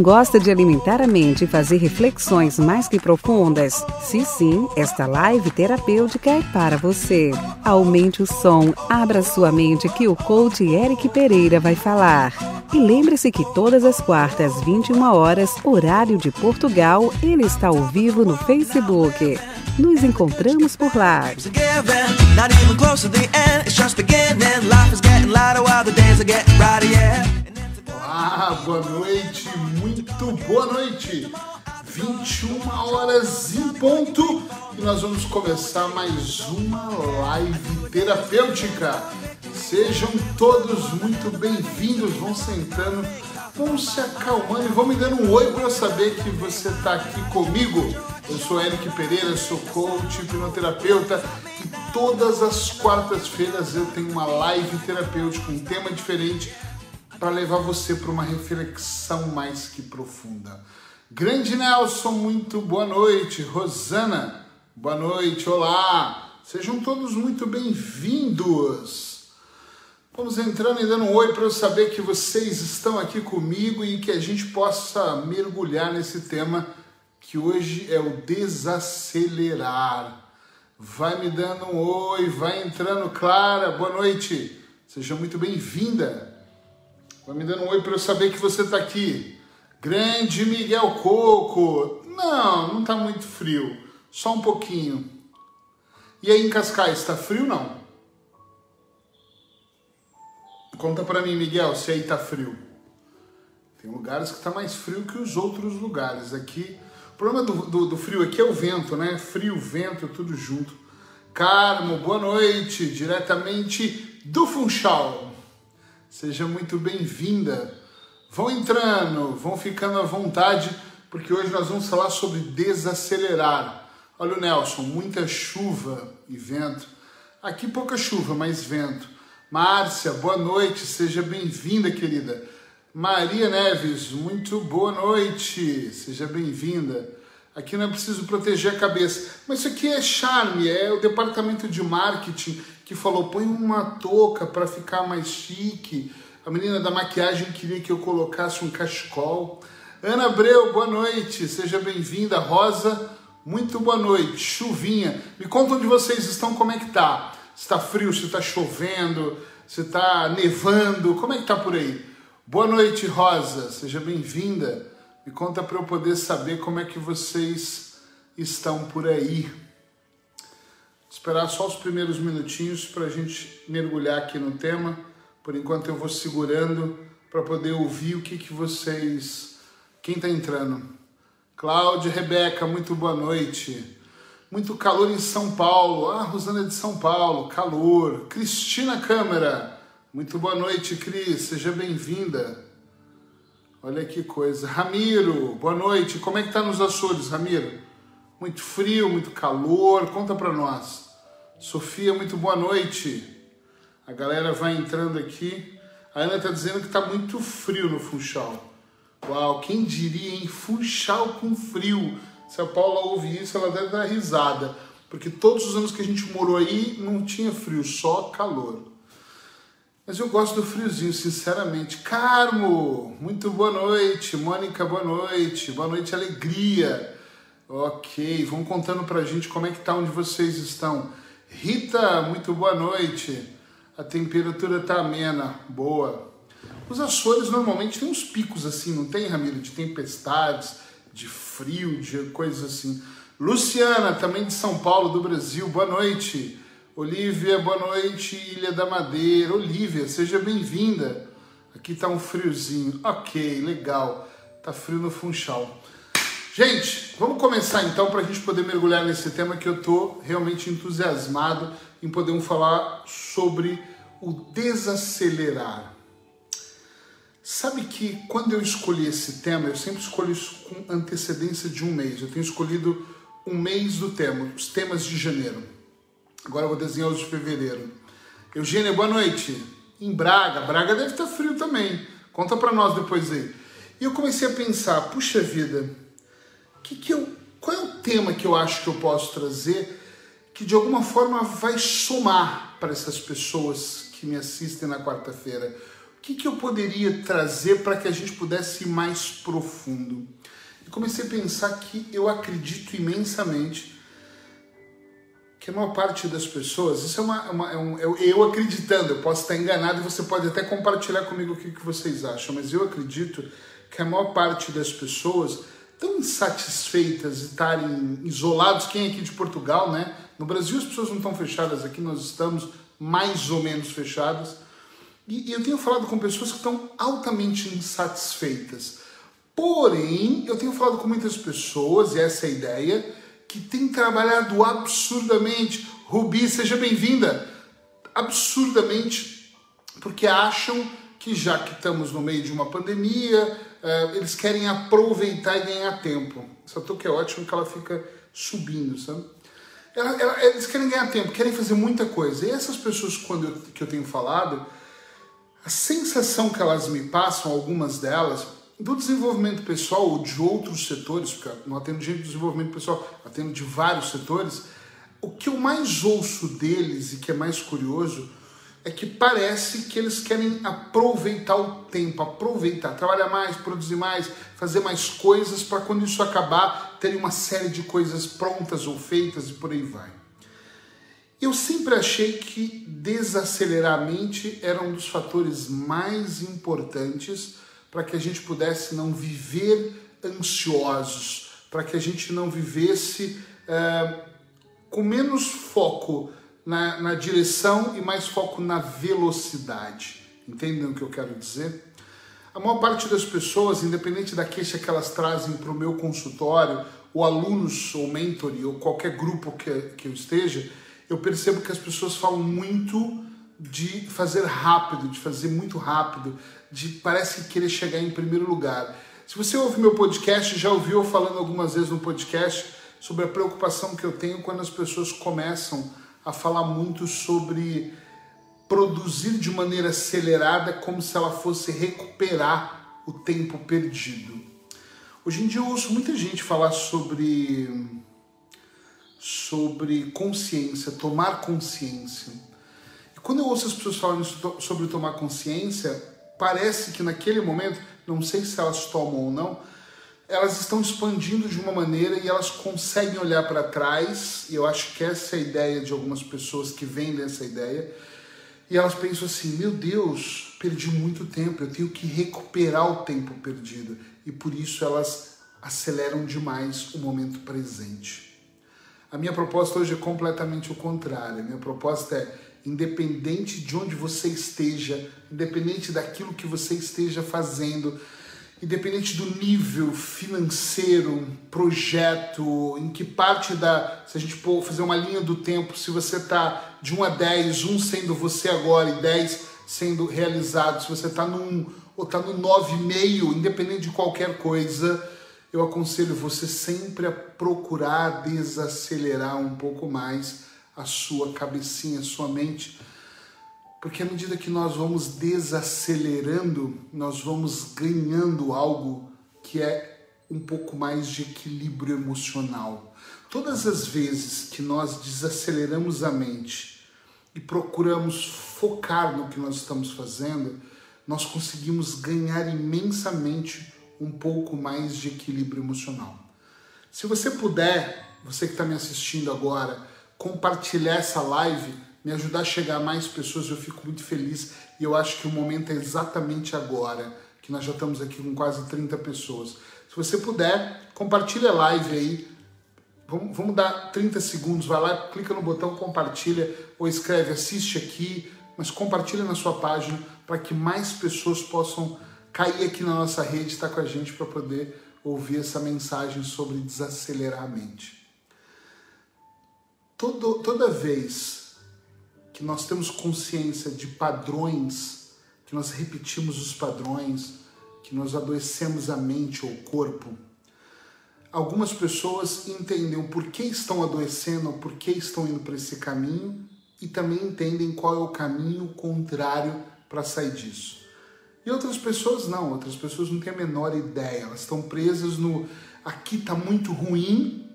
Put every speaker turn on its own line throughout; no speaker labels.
Gosta de alimentar a mente e fazer reflexões mais que profundas? Se sim, esta live terapêutica é para você. Aumente o som, abra sua mente que o coach Eric Pereira vai falar. E lembre-se que todas as quartas, 21 horas, horário de Portugal, ele está ao vivo no Facebook. Nos encontramos por lá.
Olá, boa noite, muito boa noite. 21 horas em ponto e nós vamos começar mais uma live terapêutica. Sejam todos muito bem-vindos, vão sentando, vão se acalmando e vão me dando um oi para eu saber que você está aqui comigo. Eu sou Eric Pereira, sou coach, hipnoterapeuta e todas as quartas-feiras eu tenho uma live terapêutica, um tema diferente para levar você para uma reflexão mais que profunda. Grande Nelson, muito boa noite. Rosana, boa noite, olá. Sejam todos muito bem-vindos. Vamos entrando e dando um oi para eu saber que vocês estão aqui comigo e que a gente possa mergulhar nesse tema que hoje é o desacelerar. Vai me dando um oi, vai entrando, Clara, boa noite. Seja muito bem-vinda. Vai me dando um oi para eu saber que você está aqui. Grande Miguel Coco. Não, não está muito frio. Só um pouquinho. E aí em Cascais, está frio não? Conta para mim, Miguel, se aí está frio. Tem lugares que está mais frio que os outros lugares. Aqui, o problema do, do, do frio aqui é o vento, né? Frio, vento, tudo junto. Carmo, boa noite, diretamente do Funchal. Seja muito bem-vinda. Vão entrando, vão ficando à vontade, porque hoje nós vamos falar sobre desacelerar. Olha o Nelson, muita chuva e vento. Aqui pouca chuva, mas vento. Márcia, boa noite, seja bem-vinda, querida. Maria Neves, muito boa noite, seja bem-vinda. Aqui não é preciso proteger a cabeça, mas isso aqui é charme, é o departamento de marketing que falou: põe uma touca para ficar mais chique. A menina da maquiagem queria que eu colocasse um cachecol. Ana Abreu, boa noite, seja bem-vinda. Rosa, muito boa noite. Chuvinha, me conta onde vocês estão, como é que tá? Se está frio, se está chovendo, se está nevando, como é que tá por aí? Boa noite, Rosa, seja bem-vinda. Me conta para eu poder saber como é que vocês estão por aí. Esperar só os primeiros minutinhos para a gente mergulhar aqui no tema. Por enquanto eu vou segurando para poder ouvir o que, que vocês. Quem está entrando? Cláudia, Rebeca, muito boa noite. Muito calor em São Paulo. Ah, Rosana de São Paulo, calor. Cristina Câmara, muito boa noite, Cris, seja bem-vinda. Olha que coisa. Ramiro, boa noite. Como é que tá nos Açores, Ramiro? Muito frio, muito calor. Conta para nós. Sofia, muito boa noite. A galera vai entrando aqui. A Ana tá dizendo que tá muito frio no Funchal. Uau, quem diria, hein? Funchal com frio. Se a Paula ouvir isso, ela deve dar risada. Porque todos os anos que a gente morou aí não tinha frio, só calor. Mas eu gosto do friozinho, sinceramente. Carmo, muito boa noite. Mônica, boa noite. Boa noite, alegria. Ok, vão contando pra gente como é que tá onde vocês estão. Rita, muito boa noite. A temperatura tá amena, boa. Os Açores normalmente tem uns picos assim, não tem, Ramiro? De tempestades, de frio, de coisas assim. Luciana, também de São Paulo, do Brasil, boa noite. Olivia, boa noite, Ilha da Madeira. Olivia, seja bem-vinda. Aqui tá um friozinho. Ok, legal. Tá frio no Funchal. Gente, vamos começar então para a gente poder mergulhar nesse tema que eu tô realmente entusiasmado em poder falar sobre o desacelerar. Sabe que quando eu escolhi esse tema, eu sempre escolho isso com antecedência de um mês. Eu tenho escolhido um mês do tema, os temas de janeiro. Agora eu vou desenhar os de fevereiro. Eugênia, boa noite. Em Braga, Braga deve estar frio também. Conta para nós depois aí. E eu comecei a pensar, puxa vida, que que eu, qual é o tema que eu acho que eu posso trazer que de alguma forma vai somar para essas pessoas que me assistem na quarta-feira? O que, que eu poderia trazer para que a gente pudesse ir mais profundo? E comecei a pensar que eu acredito imensamente que a maior parte das pessoas, isso é, uma, uma é um, eu, eu, acreditando, eu posso estar enganado e você pode até compartilhar comigo o que, que vocês acham, mas eu acredito que a maior parte das pessoas estão insatisfeitas de estarem isolados. Quem é aqui de Portugal, né? No Brasil as pessoas não estão fechadas, aqui nós estamos mais ou menos fechadas. E, e eu tenho falado com pessoas que estão altamente insatisfeitas. Porém, eu tenho falado com muitas pessoas, e essa é a ideia, que têm trabalhado absurdamente. Rubi, seja bem-vinda! Absurdamente, porque acham que já que estamos no meio de uma pandemia, uh, eles querem aproveitar e ganhar tempo. Essa touca é ótimo que ela fica subindo, sabe? Ela, ela, eles querem ganhar tempo, querem fazer muita coisa. E essas pessoas, quando eu, que eu tenho falado, a sensação que elas me passam, algumas delas, do desenvolvimento pessoal ou de outros setores, porque não atendo gente de desenvolvimento pessoal, atendo de vários setores, o que eu mais ouço deles e que é mais curioso é que parece que eles querem aproveitar o tempo, aproveitar, trabalhar mais, produzir mais, fazer mais coisas para quando isso acabar terem uma série de coisas prontas ou feitas e por aí vai. Eu sempre achei que desacelerar a mente era um dos fatores mais importantes para que a gente pudesse não viver ansiosos, para que a gente não vivesse é, com menos foco na, na direção e mais foco na velocidade. Entendem o que eu quero dizer? A maior parte das pessoas, independente da queixa que elas trazem para o meu consultório, ou alunos, ou mentor, ou qualquer grupo que, que eu esteja, eu percebo que as pessoas falam muito de fazer rápido, de fazer muito rápido, de parece querer chegar em primeiro lugar. Se você ouve meu podcast, já ouviu falando algumas vezes no podcast sobre a preocupação que eu tenho quando as pessoas começam a falar muito sobre produzir de maneira acelerada como se ela fosse recuperar o tempo perdido. Hoje em dia eu ouço muita gente falar sobre sobre consciência, tomar consciência. E quando eu ouço as pessoas falando sobre tomar consciência, parece que naquele momento, não sei se elas tomam ou não, elas estão expandindo de uma maneira e elas conseguem olhar para trás, e eu acho que essa é a ideia de algumas pessoas que vendem essa ideia, e elas pensam assim: meu Deus, perdi muito tempo, eu tenho que recuperar o tempo perdido, e por isso elas aceleram demais o momento presente. A minha proposta hoje é completamente o contrário. A minha proposta é, independente de onde você esteja, independente daquilo que você esteja fazendo, independente do nível financeiro, projeto, em que parte da. Se a gente for fazer uma linha do tempo, se você está de 1 a 10, 1 sendo você agora e 10 sendo realizado, se você está no 1 ou está no 9,5, independente de qualquer coisa, eu aconselho você sempre a procurar desacelerar um pouco mais a sua cabecinha, a sua mente porque à medida que nós vamos desacelerando, nós vamos ganhando algo que é um pouco mais de equilíbrio emocional. Todas as vezes que nós desaceleramos a mente e procuramos focar no que nós estamos fazendo, nós conseguimos ganhar imensamente um pouco mais de equilíbrio emocional. Se você puder, você que está me assistindo agora, compartilhar essa live me ajudar a chegar a mais pessoas, eu fico muito feliz e eu acho que o momento é exatamente agora, que nós já estamos aqui com quase 30 pessoas. Se você puder, compartilha a live aí, vamos, vamos dar 30 segundos, vai lá, clica no botão compartilha ou escreve assiste aqui, mas compartilha na sua página para que mais pessoas possam cair aqui na nossa rede, estar tá com a gente para poder ouvir essa mensagem sobre desacelerar a mente. Todo, toda vez que nós temos consciência de padrões, que nós repetimos os padrões, que nós adoecemos a mente ou o corpo. Algumas pessoas entendem o porquê estão adoecendo, o porquê estão indo para esse caminho e também entendem qual é o caminho contrário para sair disso. E outras pessoas não, outras pessoas não têm a menor ideia, elas estão presas no aqui está muito ruim,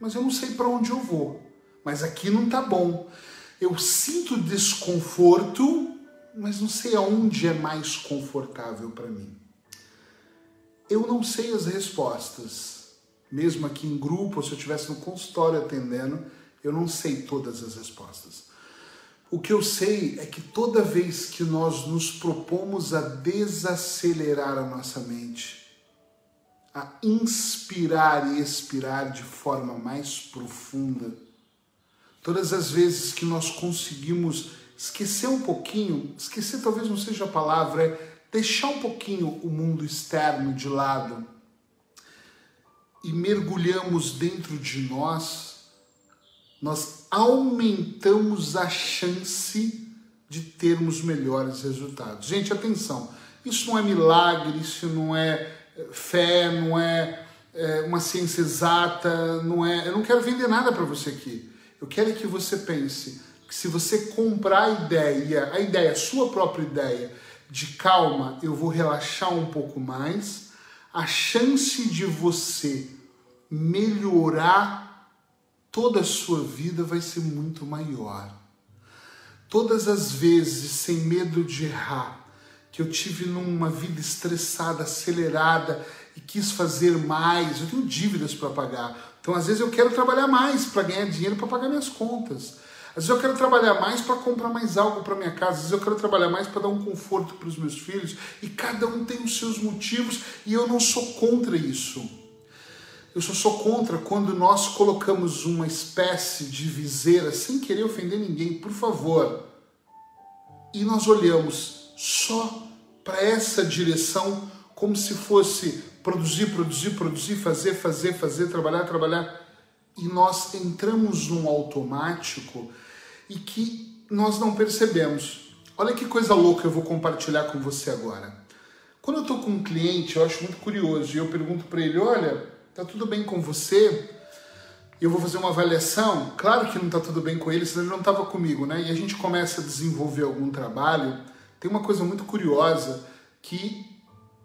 mas eu não sei para onde eu vou mas aqui não tá bom. Eu sinto desconforto, mas não sei aonde é mais confortável para mim. Eu não sei as respostas. Mesmo aqui em grupo, se eu estivesse no consultório atendendo, eu não sei todas as respostas. O que eu sei é que toda vez que nós nos propomos a desacelerar a nossa mente, a inspirar e expirar de forma mais profunda, todas as vezes que nós conseguimos esquecer um pouquinho, esquecer talvez não seja a palavra, é deixar um pouquinho o mundo externo de lado e mergulhamos dentro de nós, nós aumentamos a chance de termos melhores resultados. Gente, atenção, isso não é milagre, isso não é fé, não é, é uma ciência exata, não é. Eu não quero vender nada para você aqui. Eu quero que você pense que se você comprar a ideia, a ideia, a sua própria ideia, de calma, eu vou relaxar um pouco mais, a chance de você melhorar toda a sua vida vai ser muito maior. Todas as vezes, sem medo de errar, que eu tive numa vida estressada, acelerada e quis fazer mais, eu tenho dívidas para pagar. Então, às vezes, eu quero trabalhar mais para ganhar dinheiro para pagar minhas contas. Às vezes eu quero trabalhar mais para comprar mais algo para minha casa, às vezes eu quero trabalhar mais para dar um conforto para os meus filhos, e cada um tem os seus motivos, e eu não sou contra isso. Eu só sou contra quando nós colocamos uma espécie de viseira, sem querer ofender ninguém, por favor, e nós olhamos só para essa direção como se fosse produzir, produzir, produzir, fazer, fazer, fazer, trabalhar, trabalhar. E nós entramos num automático e que nós não percebemos. Olha que coisa louca eu vou compartilhar com você agora. Quando eu estou com um cliente, eu acho muito curioso e eu pergunto para ele: Olha, tá tudo bem com você? Eu vou fazer uma avaliação. Claro que não está tudo bem com ele, senão ele não estava comigo, né? E a gente começa a desenvolver algum trabalho. Tem uma coisa muito curiosa que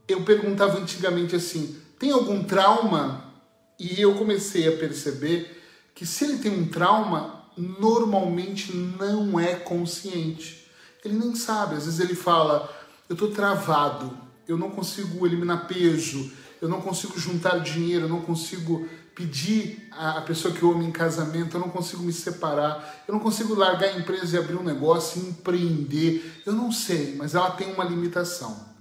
eu perguntava antigamente assim: tem algum trauma? E eu comecei a perceber que se ele tem um trauma, normalmente não é consciente. Ele nem sabe, às vezes ele fala: eu estou travado, eu não consigo eliminar peso, eu não consigo juntar dinheiro, eu não consigo pedir a pessoa que eu amo em casamento, eu não consigo me separar, eu não consigo largar a empresa e abrir um negócio, empreender. Eu não sei, mas ela tem uma limitação.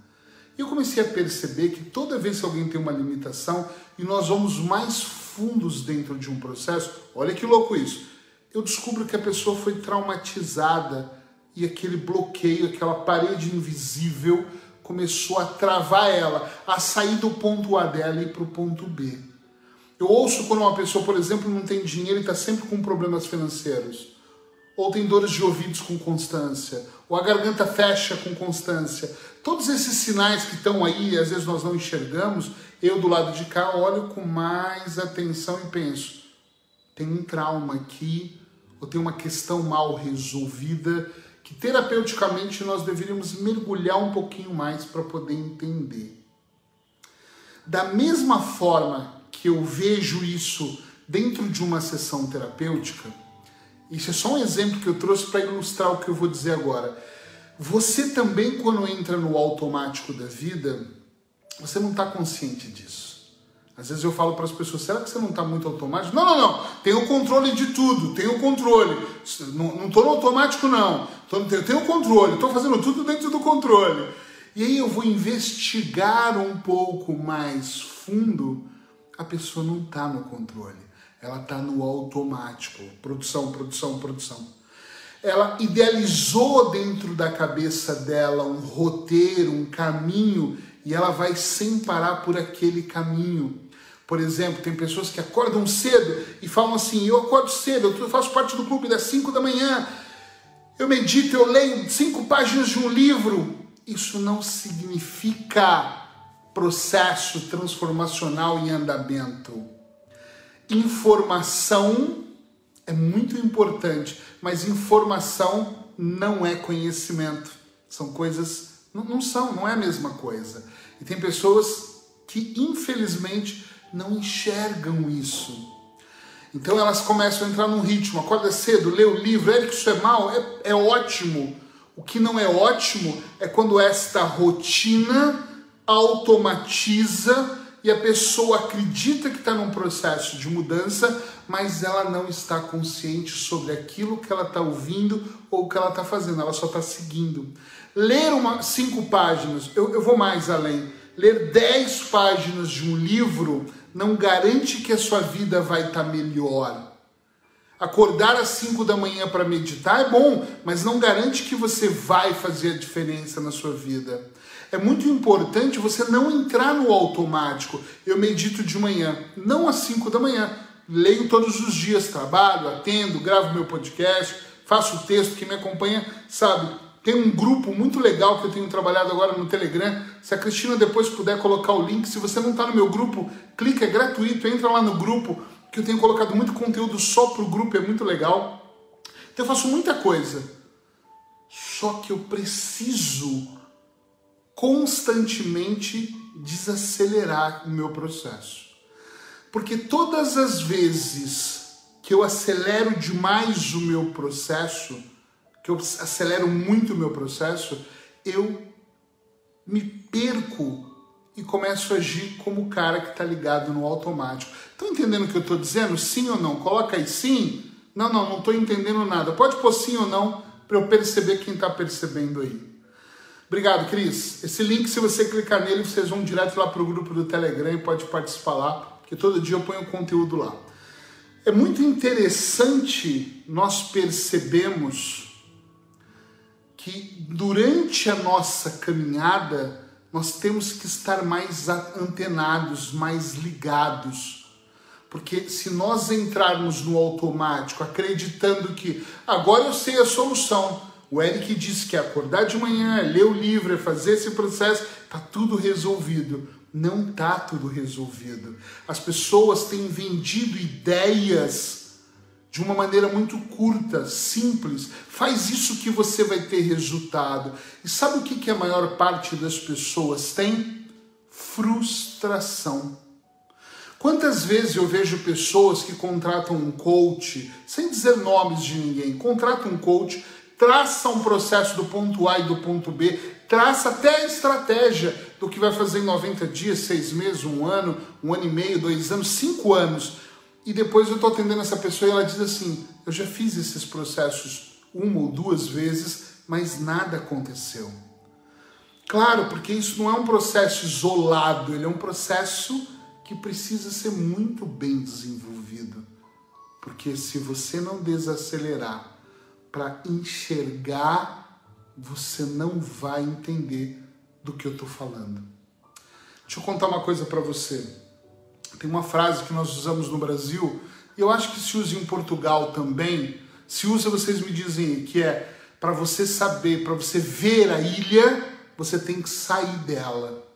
E eu comecei a perceber que toda vez que alguém tem uma limitação e nós vamos mais fundos dentro de um processo, olha que louco isso eu descubro que a pessoa foi traumatizada e aquele bloqueio, aquela parede invisível começou a travar ela, a sair do ponto A dela e para o ponto B. Eu ouço quando uma pessoa, por exemplo, não tem dinheiro e está sempre com problemas financeiros, ou tem dores de ouvidos com constância, ou a garganta fecha com constância. Todos esses sinais que estão aí, às vezes nós não enxergamos, eu do lado de cá olho com mais atenção e penso: tem um trauma aqui ou tem uma questão mal resolvida que terapeuticamente nós deveríamos mergulhar um pouquinho mais para poder entender. Da mesma forma que eu vejo isso dentro de uma sessão terapêutica, isso é só um exemplo que eu trouxe para ilustrar o que eu vou dizer agora. Você também, quando entra no automático da vida, você não está consciente disso. Às vezes eu falo para as pessoas, será que você não está muito automático? Não, não, não. Tem o controle de tudo, tem o controle. Não estou no automático, não. Eu tenho controle, estou fazendo tudo dentro do controle. E aí eu vou investigar um pouco mais fundo, a pessoa não está no controle. Ela está no automático. Produção, produção, produção. Ela idealizou dentro da cabeça dela um roteiro, um caminho e ela vai sem parar por aquele caminho. Por exemplo, tem pessoas que acordam cedo e falam assim: Eu acordo cedo, eu faço parte do clube das 5 da manhã, eu medito, eu leio cinco páginas de um livro. Isso não significa processo transformacional em andamento. Informação é muito importante, mas informação não é conhecimento. São coisas não, não são, não é a mesma coisa. E tem pessoas que, infelizmente, não enxergam isso. Então elas começam a entrar num ritmo, acorda cedo, lê o livro, é que isso é mal, é, é ótimo. O que não é ótimo é quando esta rotina automatiza e a pessoa acredita que está num processo de mudança, mas ela não está consciente sobre aquilo que ela está ouvindo ou que ela está fazendo, ela só está seguindo. Ler uma, cinco páginas, eu, eu vou mais além. Ler dez páginas de um livro não garante que a sua vida vai estar tá melhor. Acordar às 5 da manhã para meditar é bom, mas não garante que você vai fazer a diferença na sua vida. É muito importante você não entrar no automático. Eu medito de manhã, não às 5 da manhã. Leio todos os dias, trabalho, atendo, gravo meu podcast, faço o texto. Quem me acompanha sabe. Tem um grupo muito legal que eu tenho trabalhado agora no Telegram. Se a Cristina depois puder colocar o link, se você não está no meu grupo, clica, é gratuito, entra lá no grupo, que eu tenho colocado muito conteúdo só para o grupo, é muito legal. Então eu faço muita coisa. Só que eu preciso constantemente desacelerar o meu processo. Porque todas as vezes que eu acelero demais o meu processo, que eu acelero muito o meu processo, eu me perco e começo a agir como o cara que está ligado no automático. Estão entendendo o que eu estou dizendo? Sim ou não? Coloca aí sim. Não, não, não estou entendendo nada. Pode pôr sim ou não para eu perceber quem está percebendo aí. Obrigado, Cris. Esse link, se você clicar nele, vocês vão direto lá para o grupo do Telegram e pode participar lá, porque todo dia eu ponho conteúdo lá. É muito interessante nós percebemos que durante a nossa caminhada nós temos que estar mais antenados, mais ligados. Porque se nós entrarmos no automático, acreditando que agora eu sei a solução, o Eric disse que acordar de manhã, ler o livro, fazer esse processo, está tudo resolvido. Não está tudo resolvido. As pessoas têm vendido ideias de uma maneira muito curta, simples. Faz isso que você vai ter resultado. E sabe o que, que a maior parte das pessoas tem? Frustração. Quantas vezes eu vejo pessoas que contratam um coach, sem dizer nomes de ninguém, contratam um coach, traça um processo do ponto A e do ponto B, traça até a estratégia do que vai fazer em 90 dias, seis meses, um ano, um ano e meio, dois anos, cinco anos e depois eu estou atendendo essa pessoa e ela diz assim: eu já fiz esses processos uma ou duas vezes, mas nada aconteceu. Claro, porque isso não é um processo isolado, ele é um processo que precisa ser muito bem desenvolvido. Porque se você não desacelerar para enxergar, você não vai entender do que eu estou falando. Deixa eu contar uma coisa para você. Tem uma frase que nós usamos no Brasil, e eu acho que se usa em Portugal também. Se usa, vocês me dizem, que é para você saber, para você ver a ilha, você tem que sair dela.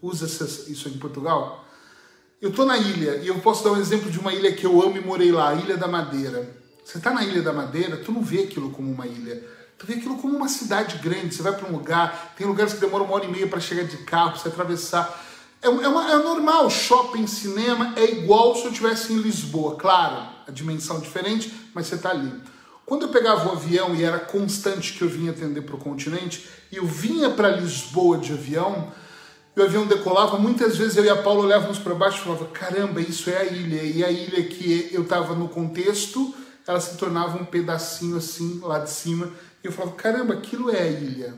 Usa isso em Portugal? Eu estou na ilha e eu posso dar um exemplo de uma ilha que eu amo e morei lá, a Ilha da Madeira. Você está na Ilha da Madeira, tu não vê aquilo como uma ilha. Tu vê aquilo como uma cidade grande. Você vai para um lugar, tem lugares que demoram uma hora e meia para chegar de carro, para você atravessar. É, é, uma, é normal, shopping, cinema é igual se eu estivesse em Lisboa. Claro, a dimensão é diferente, mas você está ali. Quando eu pegava o avião e era constante que eu vinha atender para o continente, e eu vinha para Lisboa de avião, e o avião decolava, muitas vezes eu e a Paula olhávamos para baixo e falava, caramba, isso é a ilha. E a ilha que eu estava no contexto, ela se tornava um pedacinho assim, lá de cima. E eu falava, caramba, aquilo é a ilha.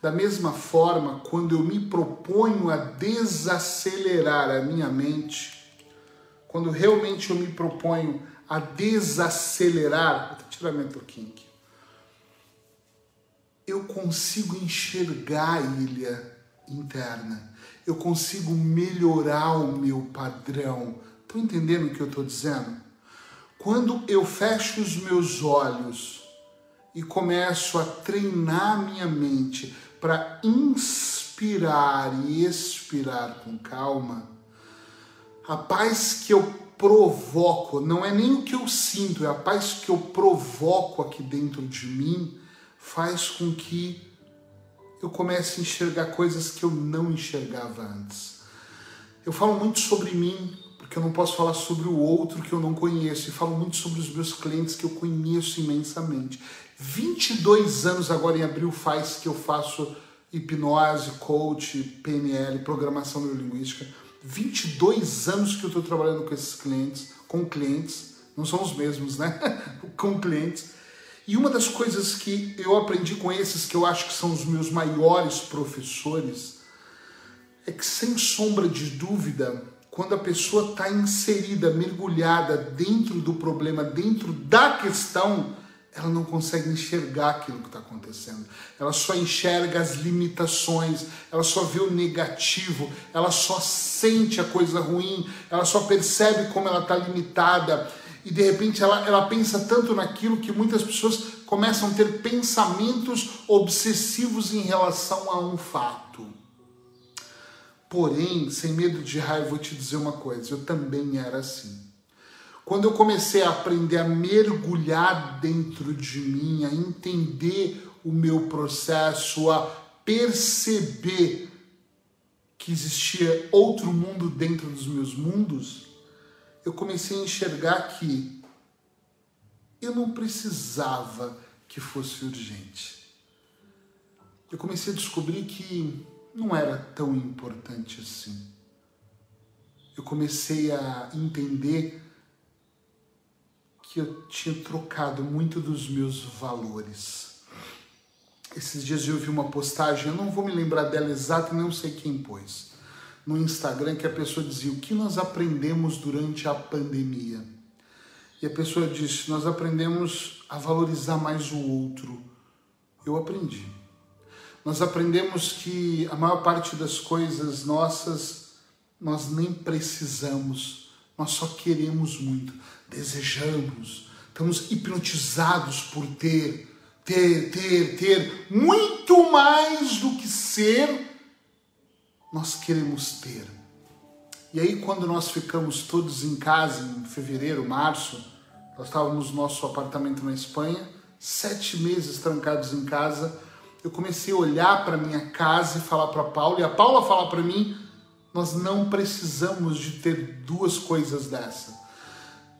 Da mesma forma, quando eu me proponho a desacelerar a minha mente, quando realmente eu me proponho a desacelerar, vou tirar meu toquinho aqui, eu consigo enxergar a ilha interna, eu consigo melhorar o meu padrão. Estão entendendo o que eu estou dizendo? Quando eu fecho os meus olhos e começo a treinar minha mente para inspirar e expirar com calma, a paz que eu provoco, não é nem o que eu sinto, é a paz que eu provoco aqui dentro de mim, faz com que eu comece a enxergar coisas que eu não enxergava antes. Eu falo muito sobre mim, porque eu não posso falar sobre o outro que eu não conheço, e falo muito sobre os meus clientes que eu conheço imensamente. 22 anos agora em abril faz que eu faço hipnose, coach, PNL, programação neurolinguística. 22 anos que eu estou trabalhando com esses clientes, com clientes, não são os mesmos, né? com clientes. E uma das coisas que eu aprendi com esses, que eu acho que são os meus maiores professores, é que sem sombra de dúvida, quando a pessoa está inserida, mergulhada dentro do problema, dentro da questão, ela não consegue enxergar aquilo que está acontecendo. Ela só enxerga as limitações, ela só vê o negativo, ela só sente a coisa ruim, ela só percebe como ela está limitada. E de repente ela, ela pensa tanto naquilo que muitas pessoas começam a ter pensamentos obsessivos em relação a um fato. Porém, sem medo de raiva, vou te dizer uma coisa: eu também era assim. Quando eu comecei a aprender a mergulhar dentro de mim, a entender o meu processo, a perceber que existia outro mundo dentro dos meus mundos, eu comecei a enxergar que eu não precisava que fosse urgente. Eu comecei a descobrir que não era tão importante assim. Eu comecei a entender que eu tinha trocado muito dos meus valores. Esses dias eu vi uma postagem, eu não vou me lembrar dela exata, não sei quem pôs, no Instagram, que a pessoa dizia: O que nós aprendemos durante a pandemia? E a pessoa disse: Nós aprendemos a valorizar mais o outro. Eu aprendi. Nós aprendemos que a maior parte das coisas nossas nós nem precisamos, nós só queremos muito desejamos, estamos hipnotizados por ter, ter, ter, ter muito mais do que ser, nós queremos ter. E aí, quando nós ficamos todos em casa em fevereiro, março, nós estávamos no nosso apartamento na Espanha, sete meses trancados em casa. Eu comecei a olhar para minha casa e falar para Paula, e a Paula falar para mim: nós não precisamos de ter duas coisas dessa.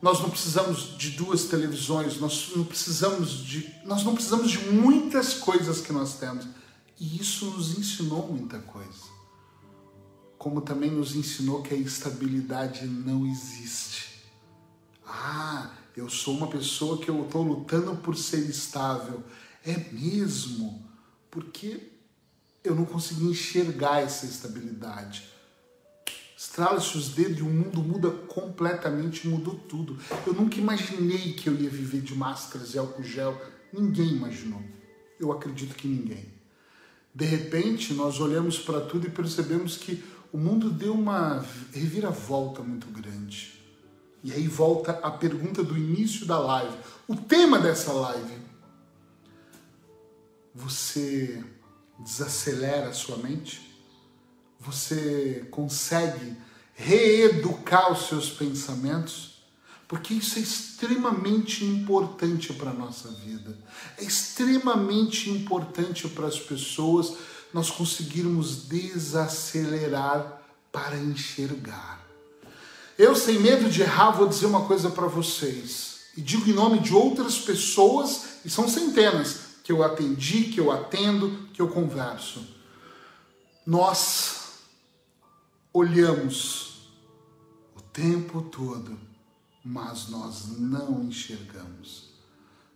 Nós não precisamos de duas televisões, nós não precisamos de, nós não precisamos de muitas coisas que nós temos. E isso nos ensinou muita coisa. Como também nos ensinou que a estabilidade não existe. Ah, eu sou uma pessoa que eu estou lutando por ser estável. É mesmo? Porque eu não consegui enxergar essa estabilidade. Estrala-se os dedos e o mundo muda completamente, mudou tudo. Eu nunca imaginei que eu ia viver de máscaras e álcool gel. Ninguém imaginou. Eu acredito que ninguém. De repente, nós olhamos para tudo e percebemos que o mundo deu uma reviravolta muito grande. E aí volta a pergunta do início da live. O tema dessa live. Você desacelera a sua mente? você consegue reeducar os seus pensamentos, porque isso é extremamente importante para a nossa vida. É extremamente importante para as pessoas nós conseguirmos desacelerar para enxergar. Eu, sem medo de errar, vou dizer uma coisa para vocês, e digo em nome de outras pessoas, e são centenas, que eu atendi, que eu atendo, que eu converso. Nós olhamos o tempo todo, mas nós não enxergamos.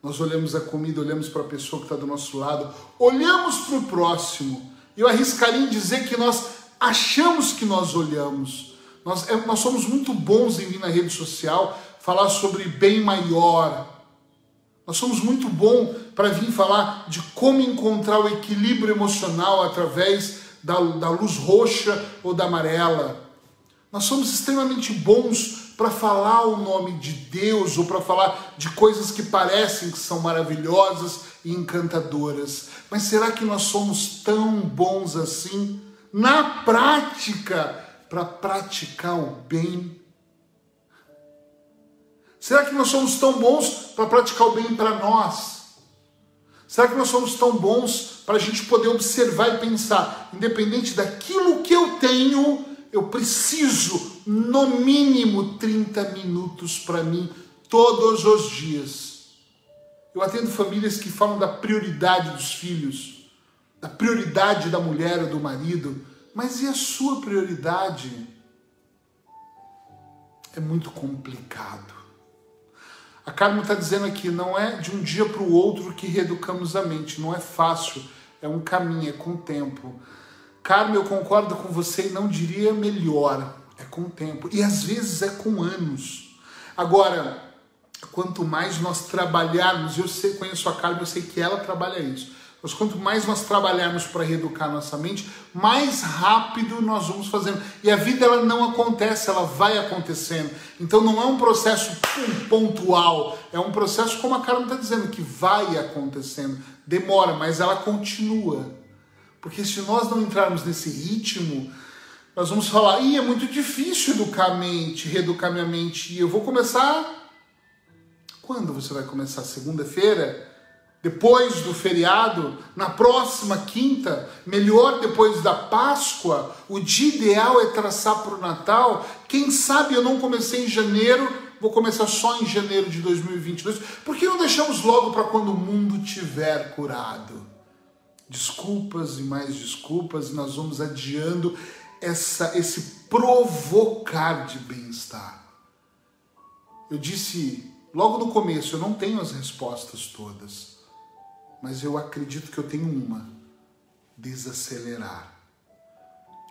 Nós olhamos a comida, olhamos para a pessoa que está do nosso lado, olhamos para o próximo. Eu arriscaria em dizer que nós achamos que nós olhamos. Nós, é, nós somos muito bons em vir na rede social falar sobre bem maior. Nós somos muito bons para vir falar de como encontrar o equilíbrio emocional através da, da luz roxa ou da amarela. Nós somos extremamente bons para falar o nome de Deus ou para falar de coisas que parecem que são maravilhosas e encantadoras. Mas será que nós somos tão bons assim na prática para praticar o bem? Será que nós somos tão bons para praticar o bem para nós? Será que nós somos tão bons para a gente poder observar e pensar, independente daquilo que eu tenho, eu preciso, no mínimo, 30 minutos para mim todos os dias. Eu atendo famílias que falam da prioridade dos filhos, da prioridade da mulher ou do marido, mas e a sua prioridade? É muito complicado. A Carmen está dizendo aqui, não é de um dia para o outro que reeducamos a mente, não é fácil, é um caminho, é com o tempo. Carmen, eu concordo com você e não diria melhor, é com o tempo. E às vezes é com anos. Agora, quanto mais nós trabalharmos, eu sei, conheço a Carmen, eu sei que ela trabalha isso. Mas quanto mais nós trabalharmos para reeducar nossa mente, mais rápido nós vamos fazendo. E a vida ela não acontece, ela vai acontecendo. Então não é um processo pontual, é um processo como a Carmen está dizendo, que vai acontecendo. Demora, mas ela continua. Porque se nós não entrarmos nesse ritmo, nós vamos falar, Ih, é muito difícil educar a mente, reeducar minha mente. E eu vou começar quando você vai começar? Segunda-feira? Depois do feriado? Na próxima quinta? Melhor depois da Páscoa? O dia ideal é traçar para o Natal? Quem sabe eu não comecei em janeiro, vou começar só em janeiro de 2022? Por que não deixamos logo para quando o mundo tiver curado? Desculpas e mais desculpas, e nós vamos adiando essa, esse provocar de bem-estar. Eu disse Logo no começo, eu não tenho as respostas todas, mas eu acredito que eu tenho uma: desacelerar.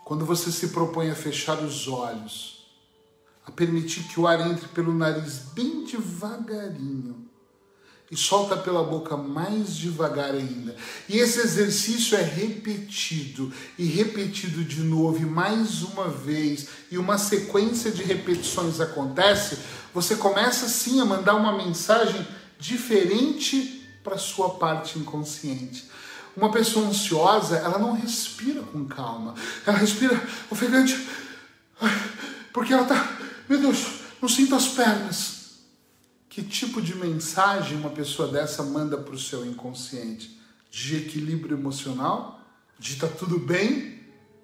Quando você se propõe a fechar os olhos, a permitir que o ar entre pelo nariz bem devagarinho e solta pela boca mais devagar ainda. E esse exercício é repetido e repetido de novo e mais uma vez, e uma sequência de repetições acontece, você começa sim a mandar uma mensagem diferente para sua parte inconsciente. Uma pessoa ansiosa, ela não respira com calma. Ela respira ofegante, porque ela tá, meu Deus, não sinto as pernas. Que tipo de mensagem uma pessoa dessa manda para o seu inconsciente? De equilíbrio emocional? De tá tudo bem?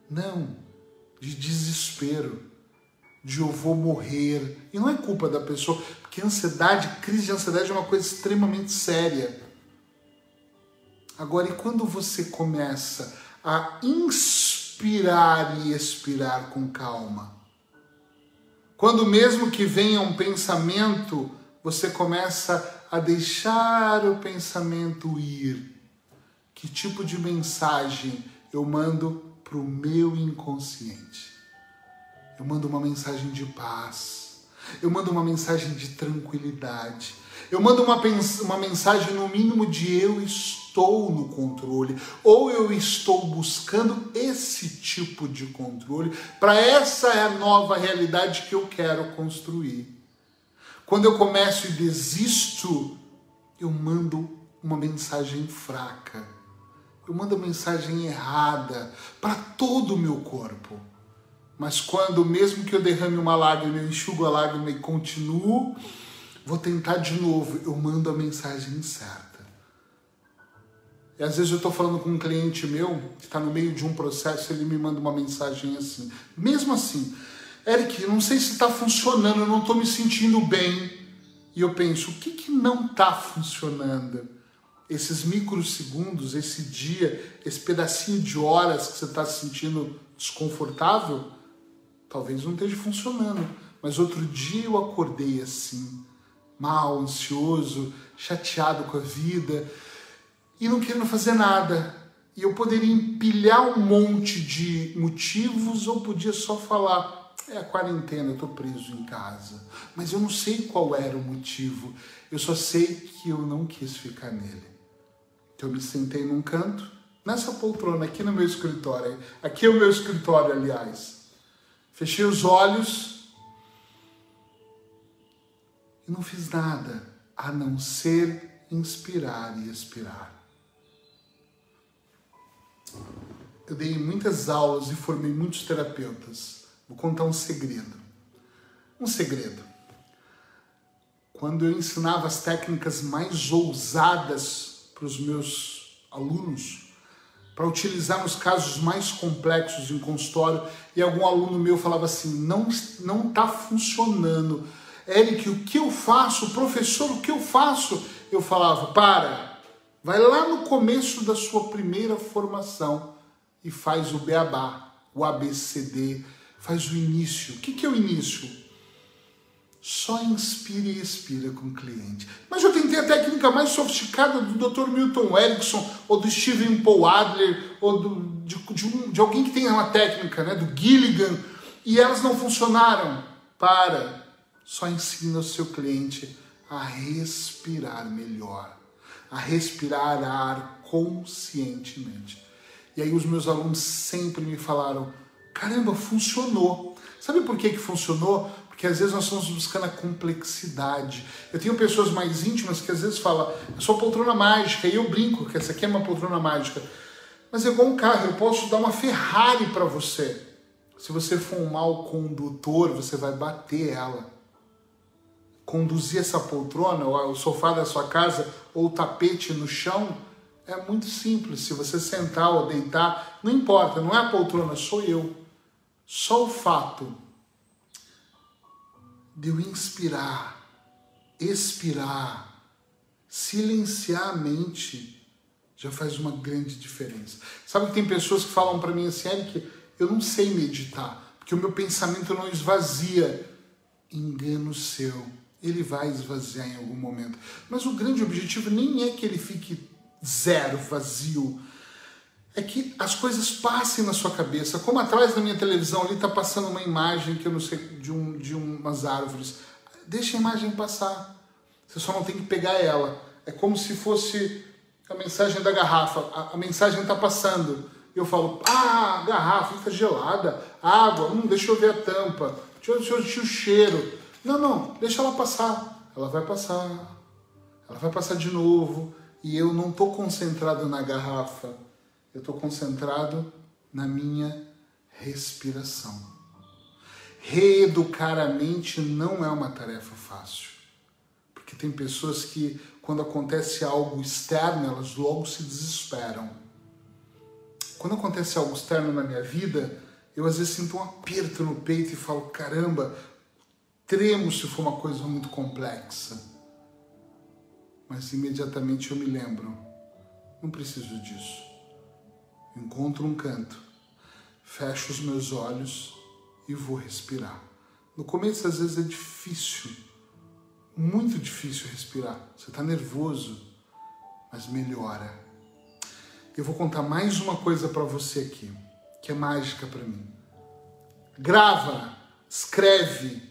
Não, de desespero, de eu vou morrer. E não é culpa da pessoa, porque ansiedade, crise de ansiedade é uma coisa extremamente séria. Agora, e quando você começa a inspirar e expirar com calma? Quando mesmo que venha um pensamento você começa a deixar o pensamento ir. Que tipo de mensagem eu mando para o meu inconsciente? Eu mando uma mensagem de paz. Eu mando uma mensagem de tranquilidade. Eu mando uma, uma mensagem, no mínimo, de eu estou no controle, ou eu estou buscando esse tipo de controle, para essa é a nova realidade que eu quero construir. Quando eu começo e desisto, eu mando uma mensagem fraca. Eu mando uma mensagem errada para todo o meu corpo. Mas quando, mesmo que eu derrame uma lágrima, eu enxugo a lágrima e continuo, vou tentar de novo, eu mando a mensagem certa. E às vezes eu estou falando com um cliente meu que está no meio de um processo, ele me manda uma mensagem assim. Mesmo assim, Eric, não sei se está funcionando, eu não estou me sentindo bem. E eu penso, o que, que não está funcionando? Esses microsegundos, esse dia, esse pedacinho de horas que você está se sentindo desconfortável, talvez não esteja funcionando. Mas outro dia eu acordei assim, mal, ansioso, chateado com a vida e não querendo fazer nada. E eu poderia empilhar um monte de motivos ou podia só falar: é a quarentena, eu estou preso em casa. Mas eu não sei qual era o motivo. Eu só sei que eu não quis ficar nele. Então eu me sentei num canto, nessa poltrona, aqui no meu escritório. Aqui é o meu escritório, aliás. Fechei os olhos não fiz nada a não ser inspirar e expirar. Eu dei muitas aulas e formei muitos terapeutas Vou contar um segredo. Um segredo. Quando eu ensinava as técnicas mais ousadas para os meus alunos, para utilizar nos casos mais complexos em consultório e algum aluno meu falava assim: não não está funcionando. Eric, o que eu faço? Professor, o que eu faço? Eu falava: para, vai lá no começo da sua primeira formação e faz o beabá, o ABCD, faz o início. O que, que é o início? Só inspira e expira com o cliente. Mas eu tentei a técnica mais sofisticada do Dr. Milton Erickson, ou do Steven Paul Adler, ou do, de, de, um, de alguém que tem uma técnica, né, do Gilligan, e elas não funcionaram. Para. Só ensina o seu cliente a respirar melhor, a respirar ar conscientemente. E aí os meus alunos sempre me falaram: caramba, funcionou. Sabe por que, que funcionou? Porque às vezes nós estamos buscando a complexidade. Eu tenho pessoas mais íntimas que às vezes falam, eu sou poltrona mágica, e eu brinco que essa aqui é uma poltrona mágica. Mas é igual um carro, eu posso dar uma Ferrari para você. Se você for um mau condutor, você vai bater ela. Conduzir essa poltrona, ou o sofá da sua casa, ou o tapete no chão, é muito simples. Se você sentar ou deitar, não importa, não é a poltrona, sou eu. Só o fato de eu inspirar, expirar, silenciar a mente, já faz uma grande diferença. Sabe que tem pessoas que falam para mim assim, Eric, eu não sei meditar, porque o meu pensamento não esvazia. Engano seu. Ele vai esvaziar em algum momento. Mas o grande objetivo nem é que ele fique zero, vazio. É que as coisas passem na sua cabeça. Como atrás da minha televisão ali está passando uma imagem que eu não sei de, um, de umas árvores. Deixa a imagem passar. Você só não tem que pegar ela. É como se fosse a mensagem da garrafa. A, a mensagem está passando. Eu falo, ah, garrafa, fica gelada. Água, hum, deixa eu ver a tampa. Deixa eu, sentir o cheiro. Não, não, deixa ela passar. Ela vai passar. Ela vai passar de novo. E eu não estou concentrado na garrafa. Eu estou concentrado na minha respiração. Reeducar a mente não é uma tarefa fácil. Porque tem pessoas que quando acontece algo externo, elas logo se desesperam. Quando acontece algo externo na minha vida, eu às vezes sinto um aperto no peito e falo: caramba, tremo se for uma coisa muito complexa. Mas imediatamente eu me lembro: não preciso disso. Encontro um canto, fecho os meus olhos e vou respirar. No começo, às vezes, é difícil muito difícil respirar. Você está nervoso, mas melhora. Eu vou contar mais uma coisa para você aqui, que é mágica para mim. Grava, escreve.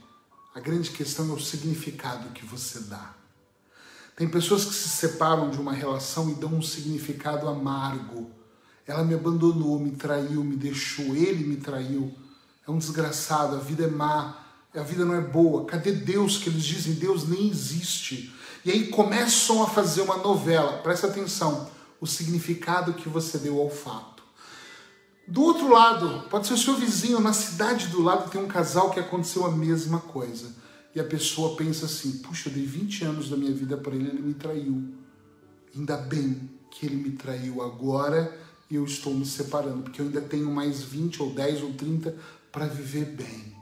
A grande questão é o significado que você dá. Tem pessoas que se separam de uma relação e dão um significado amargo. Ela me abandonou, me traiu, me deixou, ele me traiu. É um desgraçado, a vida é má a vida não é boa, cadê Deus que eles dizem Deus nem existe? E aí começam a fazer uma novela, presta atenção, o significado que você deu ao fato. Do outro lado, pode ser o seu vizinho, na cidade do lado tem um casal que aconteceu a mesma coisa. E a pessoa pensa assim: puxa, eu dei 20 anos da minha vida para ele, ele me traiu. Ainda bem que ele me traiu agora e eu estou me separando, porque eu ainda tenho mais 20 ou 10 ou 30 para viver bem.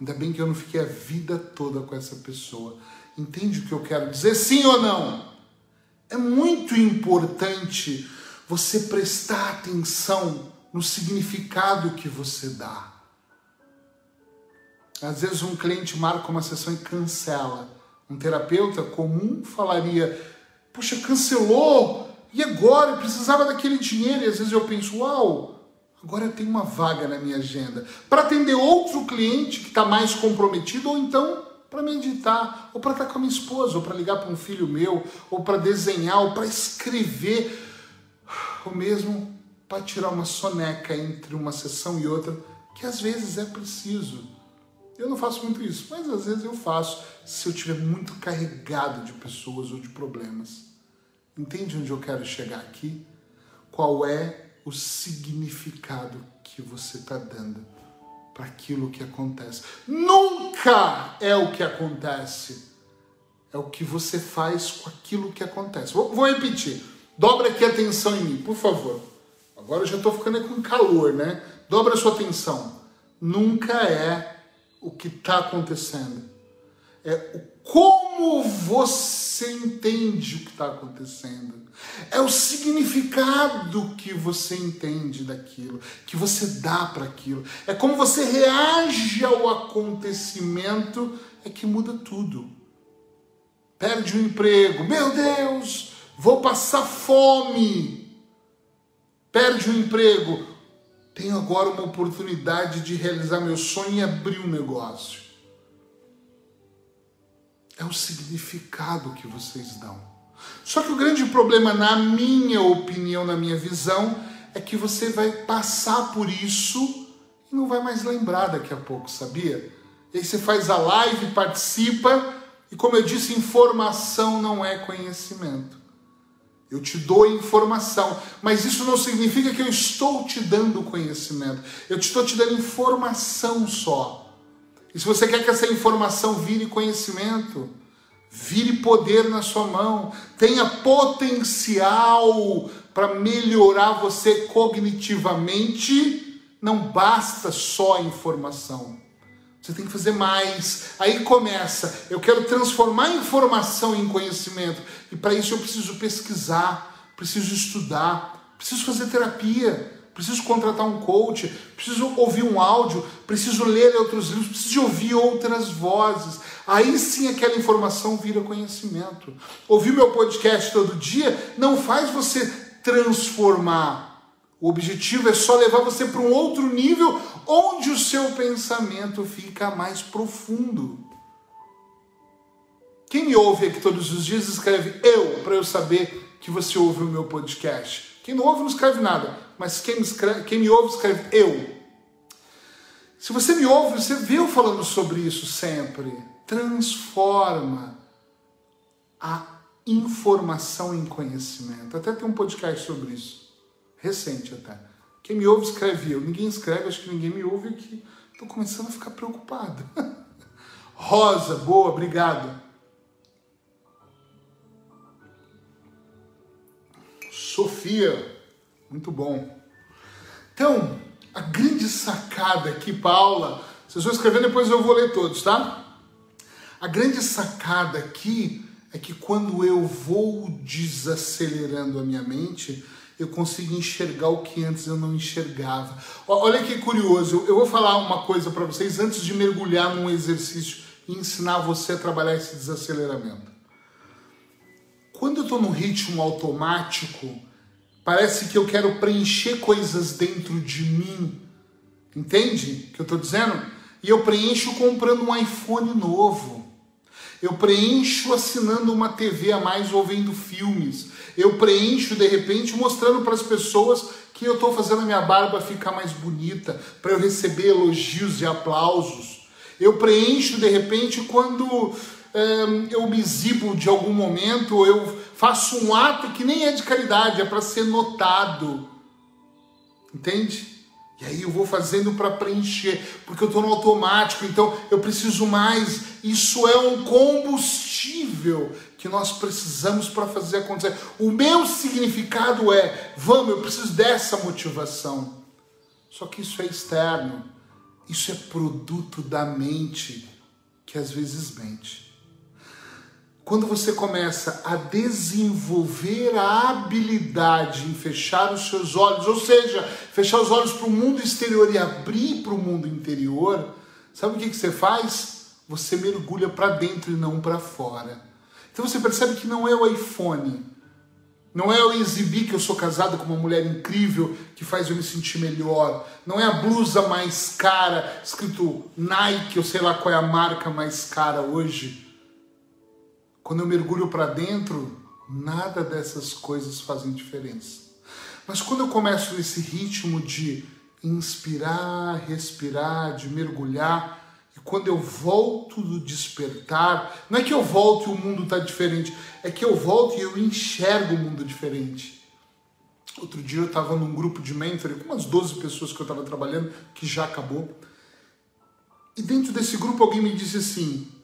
Ainda bem que eu não fiquei a vida toda com essa pessoa. Entende o que eu quero dizer? Sim ou não? É muito importante você prestar atenção no significado que você dá. Às vezes um cliente marca uma sessão e cancela. Um terapeuta comum falaria: Poxa, cancelou, e agora? Eu precisava daquele dinheiro. E às vezes eu penso: Uau, Agora eu tenho uma vaga na minha agenda para atender outro cliente que está mais comprometido, ou então para meditar, ou para estar com a minha esposa, ou para ligar para um filho meu, ou para desenhar, ou para escrever, ou mesmo para tirar uma soneca entre uma sessão e outra, que às vezes é preciso. Eu não faço muito isso, mas às vezes eu faço se eu estiver muito carregado de pessoas ou de problemas. Entende onde eu quero chegar aqui? Qual é o significado que você está dando para aquilo que acontece. Nunca é o que acontece, é o que você faz com aquilo que acontece. Vou, vou repetir. Dobra aqui a atenção em mim, por favor. Agora eu já estou ficando com calor, né? Dobra sua atenção. Nunca é o que está acontecendo. É o como você entende o que está acontecendo. É o significado que você entende daquilo, que você dá para aquilo. É como você reage ao acontecimento, é que muda tudo. Perde o emprego, meu Deus, vou passar fome. Perde o emprego, tenho agora uma oportunidade de realizar meu sonho e abrir um negócio. É o significado que vocês dão. Só que o grande problema, na minha opinião, na minha visão, é que você vai passar por isso e não vai mais lembrar daqui a pouco, sabia? E aí você faz a live, participa, e como eu disse, informação não é conhecimento. Eu te dou informação, mas isso não significa que eu estou te dando conhecimento. Eu estou te dando informação só. E se você quer que essa informação vire conhecimento, vire poder na sua mão, tenha potencial para melhorar você cognitivamente, não basta só informação. Você tem que fazer mais. Aí começa. Eu quero transformar informação em conhecimento. E para isso eu preciso pesquisar, preciso estudar, preciso fazer terapia, preciso contratar um coach, preciso ouvir um áudio, preciso ler outros livros, preciso ouvir outras vozes. Aí sim aquela informação vira conhecimento. Ouvir meu podcast todo dia não faz você transformar. O objetivo é só levar você para um outro nível onde o seu pensamento fica mais profundo. Quem me ouve aqui todos os dias escreve eu para eu saber que você ouve o meu podcast. Quem não ouve não escreve nada, mas quem me, escreve, quem me ouve escreve eu. Se você me ouve, você viu falando sobre isso sempre transforma a informação em conhecimento. Até tem um podcast sobre isso, recente até. Quem me ouve escreve eu. Ninguém escreve, acho que ninguém me ouve aqui. Estou começando a ficar preocupado. Rosa, boa, obrigado. Sofia, muito bom. Então, a grande sacada aqui, Paula, vocês vão escrever, depois eu vou ler todos, tá? A grande sacada aqui é que quando eu vou desacelerando a minha mente, eu consigo enxergar o que antes eu não enxergava. Olha que curioso, eu vou falar uma coisa para vocês antes de mergulhar num exercício e ensinar você a trabalhar esse desaceleramento. Quando eu estou num ritmo automático, parece que eu quero preencher coisas dentro de mim. Entende o que eu estou dizendo? E eu preencho comprando um iPhone novo. Eu preencho assinando uma TV a mais ou vendo filmes. Eu preencho de repente mostrando para as pessoas que eu estou fazendo a minha barba ficar mais bonita, para eu receber elogios e aplausos. Eu preencho de repente quando é, eu me exibo de algum momento, eu faço um ato que nem é de caridade, é para ser notado. Entende? E aí eu vou fazendo para preencher, porque eu estou no automático, então eu preciso mais. Isso é um combustível que nós precisamos para fazer acontecer. O meu significado é: vamos, eu preciso dessa motivação. Só que isso é externo, isso é produto da mente, que às vezes mente quando você começa a desenvolver a habilidade em fechar os seus olhos, ou seja, fechar os olhos para o mundo exterior e abrir para o mundo interior, sabe o que, que você faz? Você mergulha para dentro e não para fora. Então você percebe que não é o iPhone, não é eu exibir que eu sou casado com uma mulher incrível que faz eu me sentir melhor. Não é a blusa mais cara, escrito Nike, ou sei lá qual é a marca mais cara hoje quando eu mergulho para dentro, nada dessas coisas fazem diferença. Mas quando eu começo nesse ritmo de inspirar, respirar, de mergulhar, e quando eu volto do despertar, não é que eu volto e o mundo está diferente, é que eu volto e eu enxergo o mundo diferente. Outro dia eu estava num grupo de mentoring com umas 12 pessoas que eu estava trabalhando, que já acabou. E dentro desse grupo alguém me disse assim: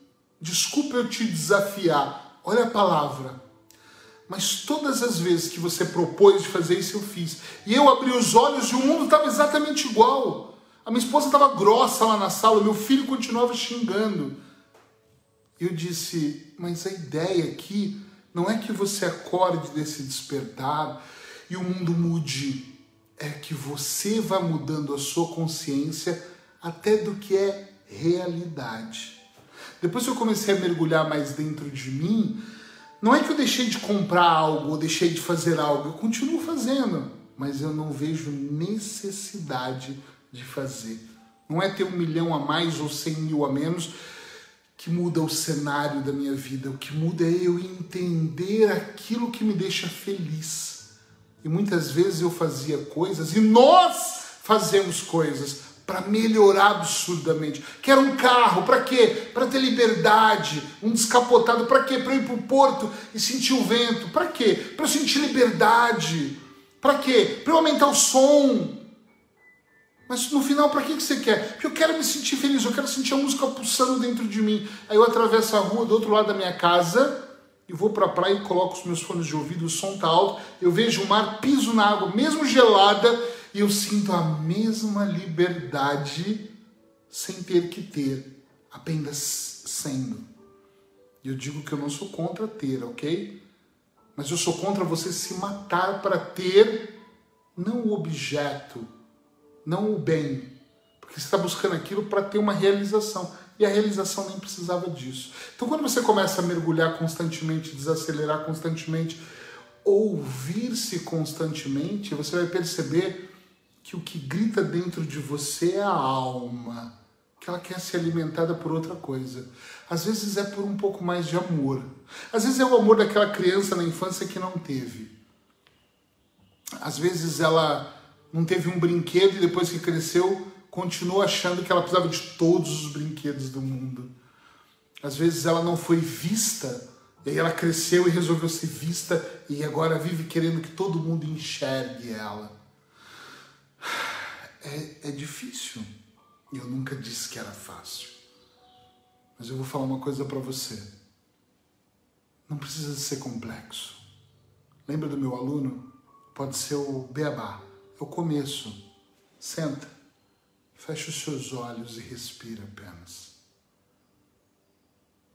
Desculpa eu te desafiar, olha a palavra. Mas todas as vezes que você propôs de fazer isso, eu fiz. E eu abri os olhos e o mundo estava exatamente igual. A minha esposa estava grossa lá na sala, meu filho continuava xingando. Eu disse, mas a ideia aqui não é que você acorde desse despertar e o mundo mude. É que você vá mudando a sua consciência até do que é realidade. Depois que eu comecei a mergulhar mais dentro de mim, não é que eu deixei de comprar algo ou deixei de fazer algo, eu continuo fazendo, mas eu não vejo necessidade de fazer. Não é ter um milhão a mais ou cem mil a menos que muda o cenário da minha vida. O que muda é eu entender aquilo que me deixa feliz. E muitas vezes eu fazia coisas, e nós fazemos coisas para melhorar absurdamente. Quero um carro, para quê? Para ter liberdade, um descapotado, para quê? Para ir para o porto e sentir o vento, para quê? Para eu sentir liberdade, para quê? Para eu aumentar o som. Mas no final, para que, que você quer? Porque eu quero me sentir feliz, eu quero sentir a música pulsando dentro de mim. Aí eu atravesso a rua do outro lado da minha casa e vou para a praia e coloco os meus fones de ouvido, o som tá alto, eu vejo o mar, piso na água, mesmo gelada, e eu sinto a mesma liberdade sem ter que ter, apenas sendo. E eu digo que eu não sou contra ter, ok? Mas eu sou contra você se matar para ter não o objeto, não o bem, porque você está buscando aquilo para ter uma realização. E a realização nem precisava disso. Então, quando você começa a mergulhar constantemente, desacelerar constantemente, ouvir-se constantemente, você vai perceber que o que grita dentro de você é a alma, que ela quer ser alimentada por outra coisa. Às vezes é por um pouco mais de amor. Às vezes é o amor daquela criança na infância que não teve. Às vezes ela não teve um brinquedo e depois que cresceu continuou achando que ela precisava de todos os brinquedos do mundo. Às vezes ela não foi vista e aí ela cresceu e resolveu ser vista e agora vive querendo que todo mundo enxergue ela é, é difícil. Eu nunca disse que era fácil. Mas eu vou falar uma coisa para você. Não precisa ser complexo. Lembra do meu aluno? Pode ser o beabá, é o começo. Senta, fecha os seus olhos e respira apenas.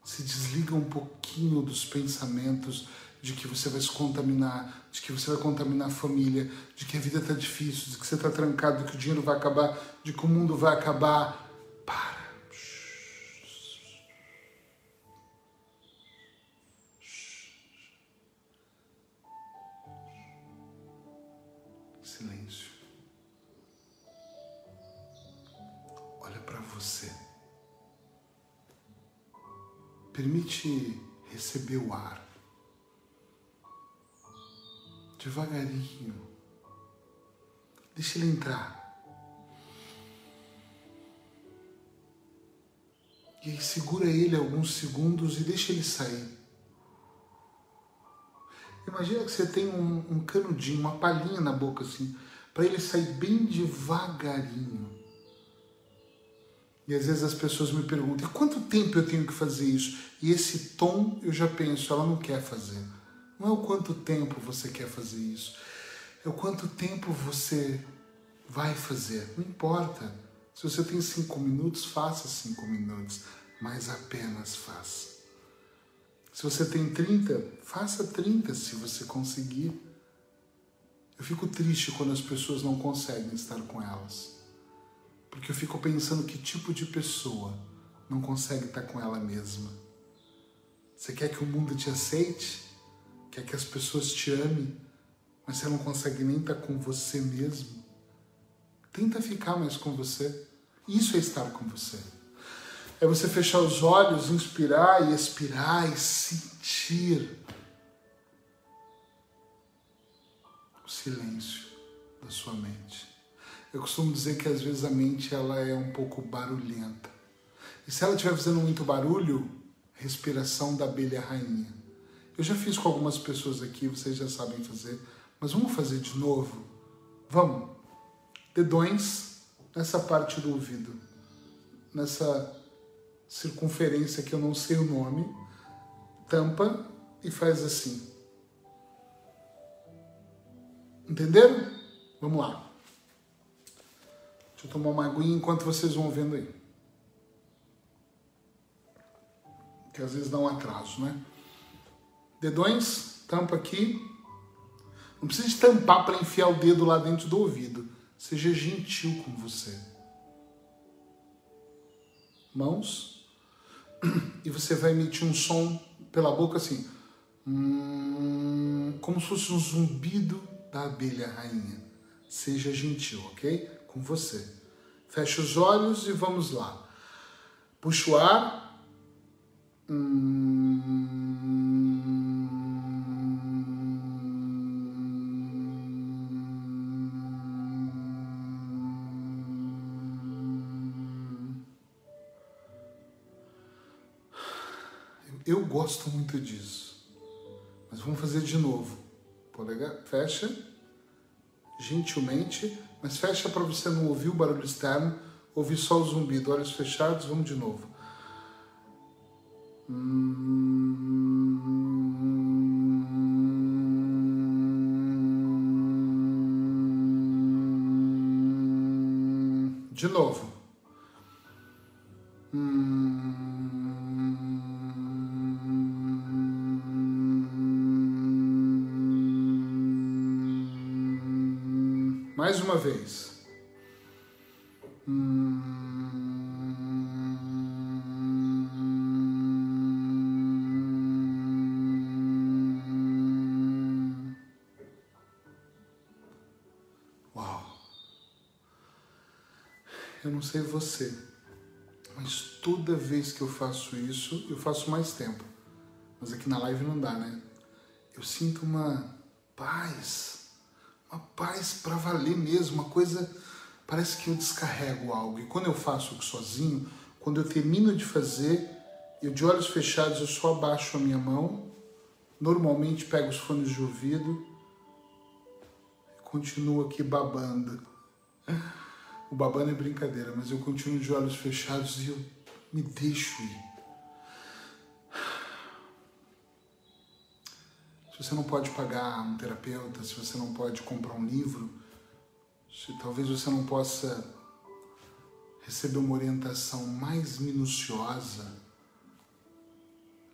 Se desliga um pouquinho dos pensamentos de que você vai se contaminar, de que você vai contaminar a família, de que a vida está difícil, de que você está trancado, de que o dinheiro vai acabar, de que o mundo vai acabar. Para. Silêncio. Olha para você. Permite receber o ar devagarinho. Deixa ele entrar. E aí segura ele alguns segundos e deixa ele sair. Imagina que você tem um, um canudinho, uma palhinha na boca assim, para ele sair bem devagarinho. E às vezes as pessoas me perguntam: quanto tempo eu tenho que fazer isso? E esse tom eu já penso, ela não quer fazer. Não é o quanto tempo você quer fazer isso, é o quanto tempo você vai fazer. Não importa. Se você tem cinco minutos, faça cinco minutos, mas apenas faça. Se você tem 30, faça 30 se você conseguir. Eu fico triste quando as pessoas não conseguem estar com elas. Porque eu fico pensando que tipo de pessoa não consegue estar com ela mesma. Você quer que o mundo te aceite? Quer que as pessoas te amem, mas você não consegue nem estar com você mesmo. Tenta ficar mais com você. Isso é estar com você. É você fechar os olhos, inspirar e expirar e sentir o silêncio da sua mente. Eu costumo dizer que às vezes a mente ela é um pouco barulhenta. E se ela estiver fazendo muito barulho, respiração da abelha rainha. Eu já fiz com algumas pessoas aqui, vocês já sabem fazer, mas vamos fazer de novo? Vamos. Dedões nessa parte do ouvido, nessa circunferência que eu não sei o nome, tampa e faz assim. Entenderam? Vamos lá. Deixa eu tomar uma aguinha enquanto vocês vão vendo aí. Que às vezes dá um atraso, né? Dedões, tampa aqui. Não precisa de tampar para enfiar o dedo lá dentro do ouvido. Seja gentil com você. Mãos. E você vai emitir um som pela boca assim. Hum, como se fosse um zumbido da abelha rainha. Seja gentil, ok? Com você. Feche os olhos e vamos lá. Puxa o ar. Eu gosto muito disso. Mas vamos fazer de novo. Polegar, fecha gentilmente, mas fecha para você não ouvir o barulho externo, ouvir só o zumbido. Olhos fechados, vamos de novo. De novo. Mais uma vez. Uau. Eu não sei você, mas toda vez que eu faço isso, eu faço mais tempo. Mas aqui na live não dá, né? Eu sinto uma paz, paz para valer mesmo, uma coisa. Parece que eu descarrego algo. E quando eu faço sozinho, quando eu termino de fazer, eu de olhos fechados eu só abaixo a minha mão, normalmente pego os fones de ouvido e continuo aqui babando. O babando é brincadeira, mas eu continuo de olhos fechados e eu me deixo ir. Se você não pode pagar um terapeuta, se você não pode comprar um livro, se talvez você não possa receber uma orientação mais minuciosa,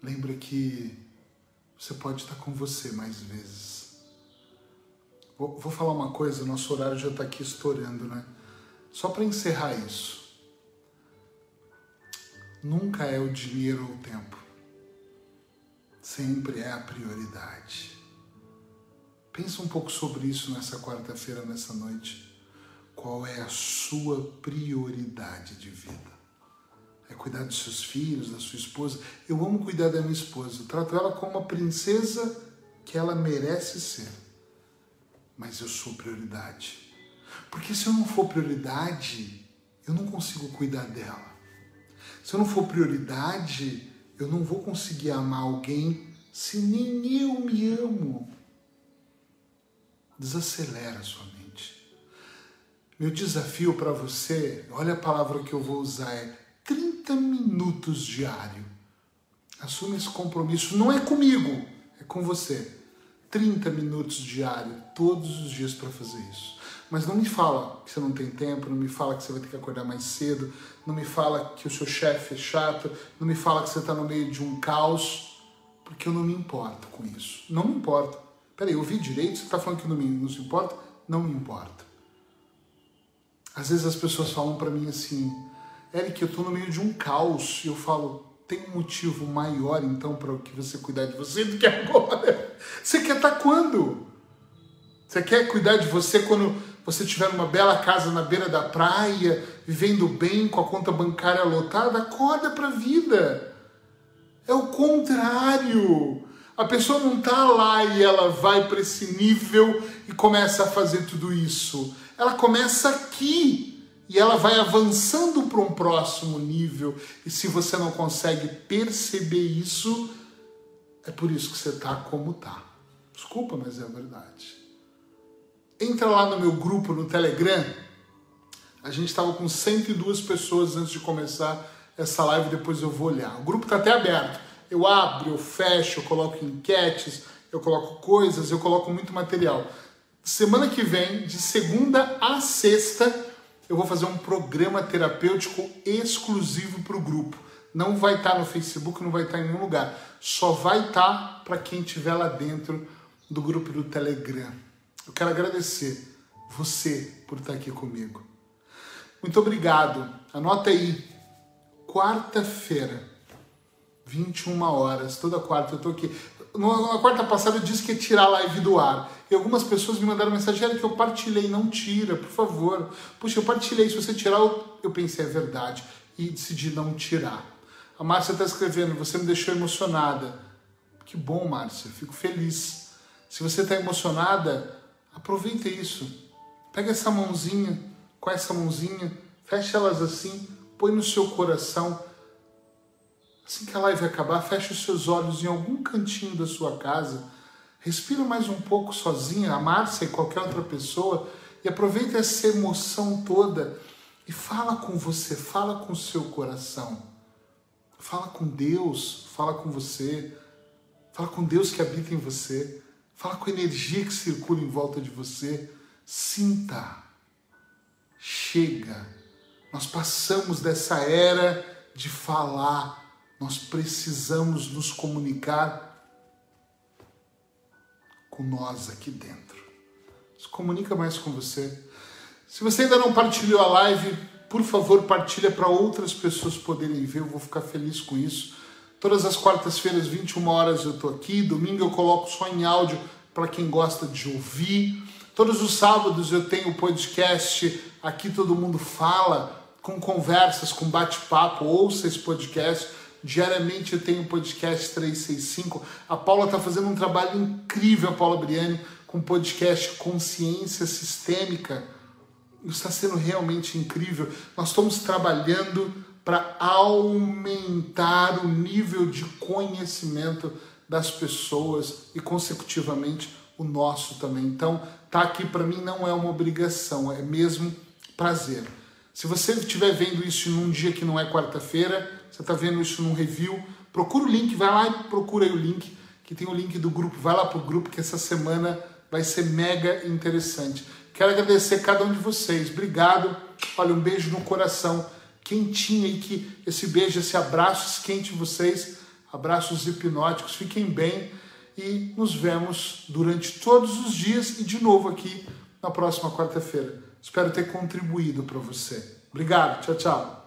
lembra que você pode estar com você mais vezes. Vou, vou falar uma coisa, nosso horário já está aqui estourando, né? Só para encerrar isso. Nunca é o dinheiro ou o tempo. Sempre é a prioridade. Pensa um pouco sobre isso nessa quarta-feira, nessa noite. Qual é a sua prioridade de vida? É cuidar dos seus filhos, da sua esposa? Eu amo cuidar da minha esposa. Eu trato ela como uma princesa que ela merece ser. Mas eu sou prioridade. Porque se eu não for prioridade, eu não consigo cuidar dela. Se eu não for prioridade, eu não vou conseguir amar alguém se nem eu me amo. Desacelera a sua mente. Meu desafio para você, olha a palavra que eu vou usar, é 30 minutos diário. Assume esse compromisso. Não é comigo, é com você. 30 minutos diário, todos os dias para fazer isso. Mas não me fala que você não tem tempo, não me fala que você vai ter que acordar mais cedo, não me fala que o seu chefe é chato, não me fala que você está no meio de um caos, porque eu não me importo com isso. Não me importa. Peraí, eu ouvi direito? Você está falando que não, me, não se importa? Não me importa. Às vezes as pessoas falam para mim assim, Eric, eu estou no meio de um caos, e eu falo, tem um motivo maior então para que você cuidar de você do que agora? Você quer estar tá quando? Você quer cuidar de você quando você tiver uma bela casa na beira da praia, vivendo bem, com a conta bancária lotada, acorda para a vida. É o contrário. A pessoa não está lá e ela vai para esse nível e começa a fazer tudo isso. Ela começa aqui e ela vai avançando para um próximo nível. E se você não consegue perceber isso, é por isso que você está como está. Desculpa, mas é a verdade. Entra lá no meu grupo no Telegram. A gente estava com 102 pessoas antes de começar essa live, depois eu vou olhar. O grupo está até aberto. Eu abro, eu fecho, eu coloco enquetes, eu coloco coisas, eu coloco muito material. Semana que vem, de segunda a sexta, eu vou fazer um programa terapêutico exclusivo para o grupo. Não vai estar tá no Facebook, não vai estar tá em nenhum lugar. Só vai estar tá para quem estiver lá dentro do grupo do Telegram. Eu quero agradecer você por estar aqui comigo. Muito obrigado. Anota aí. Quarta-feira, 21 horas, toda quarta eu tô aqui. Na quarta passada eu disse que ia tirar a live do ar. E algumas pessoas me mandaram mensagem que eu partilhei. Não tira, por favor. Puxa, eu partilhei. Se você tirar, eu pensei, é verdade. E decidi não tirar. A Márcia está escrevendo, você me deixou emocionada. Que bom, Márcia, fico feliz. Se você está emocionada, aproveita isso. Pega essa mãozinha, com essa mãozinha, fecha elas assim, põe no seu coração Assim que a live acabar, feche os seus olhos em algum cantinho da sua casa, respira mais um pouco sozinha, a Márcia e qualquer outra pessoa, e aproveita essa emoção toda e fala com você, fala com o seu coração. Fala com Deus, fala com você, fala com Deus que habita em você, fala com a energia que circula em volta de você. Sinta, chega. Nós passamos dessa era de falar nós precisamos nos comunicar com nós aqui dentro. Se comunica mais com você. Se você ainda não partilhou a live, por favor, partilha para outras pessoas poderem ver. Eu vou ficar feliz com isso. Todas as quartas-feiras, 21 horas, eu estou aqui. Domingo eu coloco só em áudio para quem gosta de ouvir. Todos os sábados eu tenho podcast Aqui Todo Mundo Fala, com conversas, com bate-papo. Ouça esse podcast Diariamente eu tenho podcast 365. A Paula está fazendo um trabalho incrível, a Paula Briani, com o podcast Consciência Sistêmica. Isso está sendo realmente incrível. Nós estamos trabalhando para aumentar o nível de conhecimento das pessoas e, consecutivamente, o nosso também. Então, tá aqui para mim não é uma obrigação, é mesmo prazer. Se você estiver vendo isso num dia que não é quarta-feira, você está vendo isso num review, procura o link, vai lá e procura o link, que tem o link do grupo. Vai lá para o grupo que essa semana vai ser mega interessante. Quero agradecer cada um de vocês. Obrigado. Olha, um beijo no coração. Quentinho aí, que esse beijo, esse abraço esquente vocês. Abraços hipnóticos. Fiquem bem e nos vemos durante todos os dias e de novo aqui na próxima quarta-feira. Espero ter contribuído para você. Obrigado. Tchau, tchau.